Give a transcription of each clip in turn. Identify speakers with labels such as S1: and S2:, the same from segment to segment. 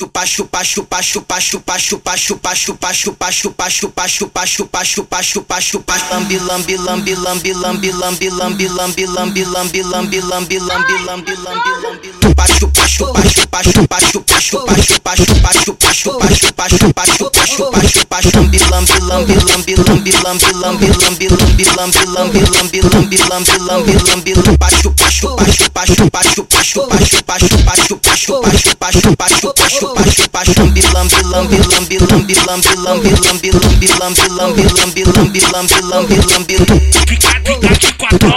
S1: chupa chupa chupa chupa chupa chupa chupa chupa chupa chupa chupa chupa chupa chupa chupa chupa lambi lambi lambi lambi lambi lambi lambi lambi lambi lambi lambi lambi lambi lambi lambi lambi chupa chupa chupa chupa chupa chupa chupa chupa chupa chupa chupa chupa chupa chupa chupa chupa lambi lambi lambi lambi lambi lambi lambi lambi lambi lambi lambi lambi lambi lambi lambi lambi chupa chupa chupa chupa chupa chupa chupa chupa chupa chupa chupa chupa chupa chupa chupa chupa lambi lambi lambi lambi lambi lambi lambi lambi lambi lambi lambi lambi lambi lambi lambi lambi
S2: Fica, fica de quatro,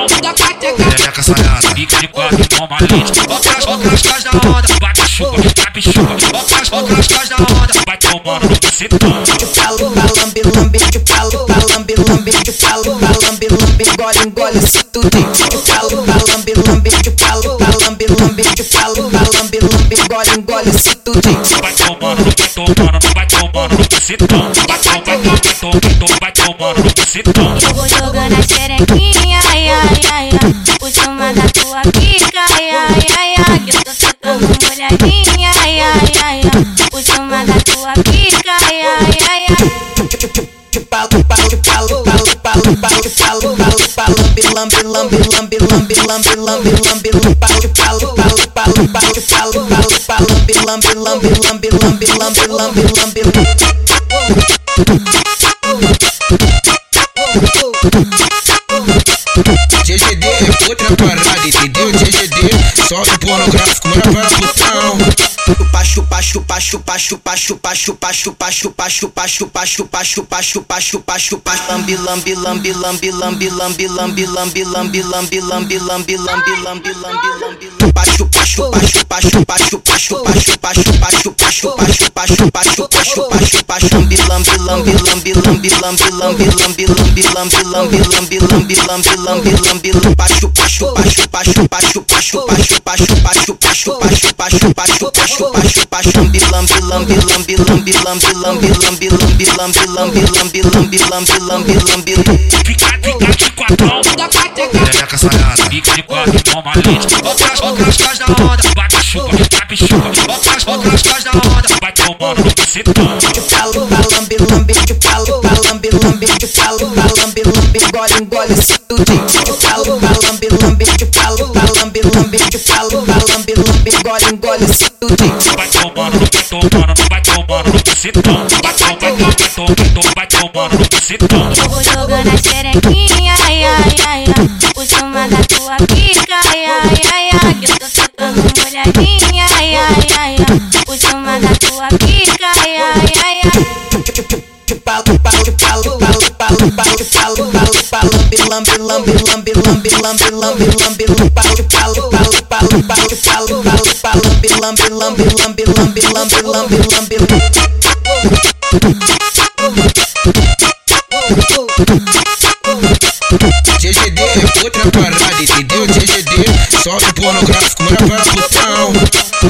S3: Perereca saiada.
S2: fica de quatro, toma leite.
S3: Bota bota as cás da onda.
S2: Bate chupa, bate chupa,
S3: Bota as bota as cás da onda.
S2: vai tomando no bucetão.
S1: chupalo, lambe, lambe, chupalo, lambe, lambe, chupalo, lambe, lambe, engole, engole, se tudo. Chupalo, lambe, lambe, chupalo, lambe, lambe, chupalo, lambe, lambe, engole, engole, se tudo.
S2: Vai tomando, vai tomando, vai tomando no bucetão. Vai tomando, vai tomando, vai tomando no bucetão.
S4: Eu vou jogando a xerequinha, ai, ai, ai, ai. Por cima da tua pica, ai, ai, ai, ai. Eu tô ficando molhadinha, ai, ai, ai, ai. Por cima da tua pica, ai, ai, ai, ai.
S1: Chupalo, chupalo, chupalo, chupalo, chupalo, chupalo, chupalo, chupalo, lambe, lambe, lambe, lambe, lambe, lambe, lambe, chupalo, chupalo, chupalo, chupalo, chupalo, chupalo, chupalo, lambe, lambe, lambe, lambe, lambe, lambe, lambe, lambe.
S3: GGD é outra parada, entendeu? GGD, Só no pornográfico, não é verso
S1: chupa chupa chupa chupa chupa chupa chupa chupa chupa chupa chupa chupa chupa chupa chupa chupa lambi lambi lambi lambi lambi lambi lambi lambi lambi lambi lambi lambi lambi lambi lambi lambi chupa chupa chupa chupa chupa chupa chupa chupa chupa chupa chupa chupa chupa chupa chupa chupa lambi lambi lambi lambi lambi lambi lambi lambi lambi lambi lambi lambi lambi lambi lambi lambi chupa chupa chupa chupa chupa chupa chupa chupa chupa chupa chupa chupa chupa chupa chupa chupa lambi lambi lambi lambi lambi lambi lambi lambi lambi lambi lambi lambi lambi lambi lambi lambi
S2: Fica, fica de quatro,
S3: Perereca saiada.
S2: fica de quatro, toma leite.
S3: Bota as bota as cás da onda.
S2: Bate chupa, bate chupa,
S3: Bota as bota as cás da onda.
S2: vai tomando no bucetão.
S1: chupalo, lambe, lambe, chupalo, lambe, lambe, chupalo, lambe, lambe, engole, engole, se tudo. Chupalo, lambe, lambe, chupalo, lambe, te falo, lambe, lambe, engole, engole isso tudo.
S2: Vai tomando, vai tomando, vai tomando no bucetão. Vai tomando, vai tomando, vai tomando no bucetão.
S4: Eu vou jogando a xerequinha, ai, ai, ai, ai. Por cima da tua pica, ai, ai, ai, ai. Eu tô ficando molhadinha, ai, ai, ai, ai. Por cima da tua pica, ai, ai, ai, ai.
S1: Te falo, falo, falo, falo, falo, falo, falo lambe, lambe, lambe, lambe, lambe, lambe, lambe, chupalo, chupalo, chupalo, chupalo, chupalo, chupalo, chupalo, chupalo, lambe, lambe, lambe, lambe, lambe, lambe, lambe, lambe.
S3: GGD é outra parada, entendeu? GGD, solta o pornográfico, manda para putão.